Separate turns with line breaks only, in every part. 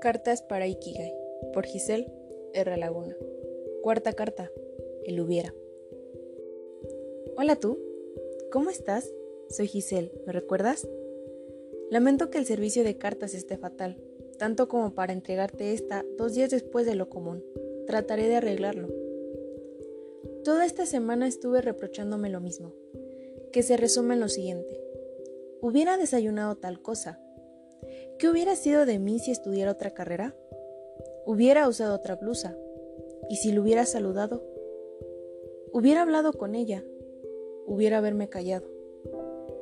Cartas para Ikigai, por Giselle R. Laguna. Cuarta carta, el hubiera. Hola tú, ¿cómo estás? Soy Giselle, ¿me recuerdas? Lamento que el servicio de cartas esté fatal, tanto como para entregarte esta dos días después de lo común. Trataré de arreglarlo. Toda esta semana estuve reprochándome lo mismo, que se resume en lo siguiente. Hubiera desayunado tal cosa, ¿Qué hubiera sido de mí si estudiara otra carrera? Hubiera usado otra blusa. ¿Y si lo hubiera saludado? Hubiera hablado con ella. Hubiera haberme callado.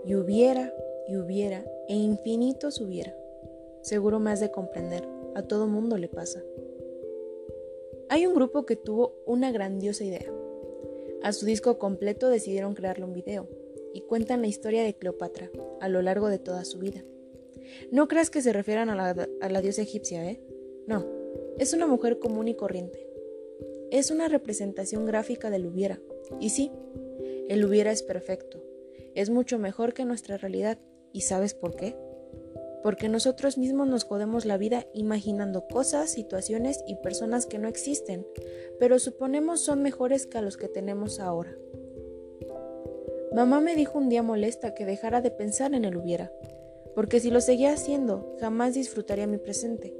Y hubiera, y hubiera, e infinitos hubiera. Seguro me has de comprender. A todo mundo le pasa. Hay un grupo que tuvo una grandiosa idea. A su disco completo decidieron crearle un video y cuentan la historia de Cleopatra a lo largo de toda su vida. No creas que se refieran a la, diosa egipcia, ¿eh? No, es una mujer común y corriente. Es una representación gráfica del hubiera. Y sí, el hubiera es perfecto. Es mucho mejor que nuestra realidad. ¿Y sabes por qué? Porque nosotros mismos nos jodemos la vida imaginando cosas, situaciones y personas que no existen, pero suponemos son mejores que a los que tenemos ahora. Mamá me dijo un día molesta que dejara de pensar en el hubiera, porque si lo seguía haciendo, jamás disfrutaría mi presente.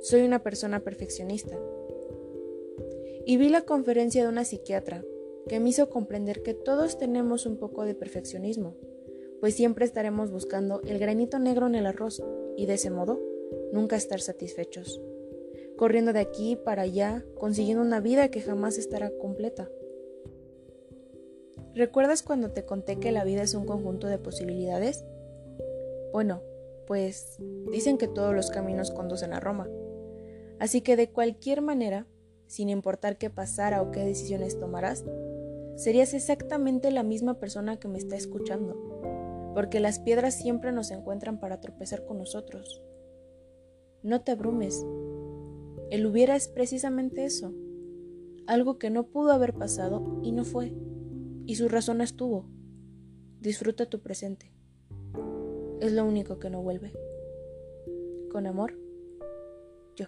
Soy una persona perfeccionista. Y vi la conferencia de una psiquiatra que me hizo comprender que todos tenemos un poco de perfeccionismo, pues siempre estaremos buscando el granito negro en el arroz y de ese modo nunca estar satisfechos, corriendo de aquí para allá, consiguiendo una vida que jamás estará completa. ¿Recuerdas cuando te conté que la vida es un conjunto de posibilidades? Bueno, pues dicen que todos los caminos conducen a Roma. Así que de cualquier manera, sin importar qué pasara o qué decisiones tomarás, serías exactamente la misma persona que me está escuchando, porque las piedras siempre nos encuentran para tropezar con nosotros. No te abrumes. El hubiera es precisamente eso, algo que no pudo haber pasado y no fue y su razón estuvo. Disfruta tu presente. Es lo único que no vuelve. Con amor, yo.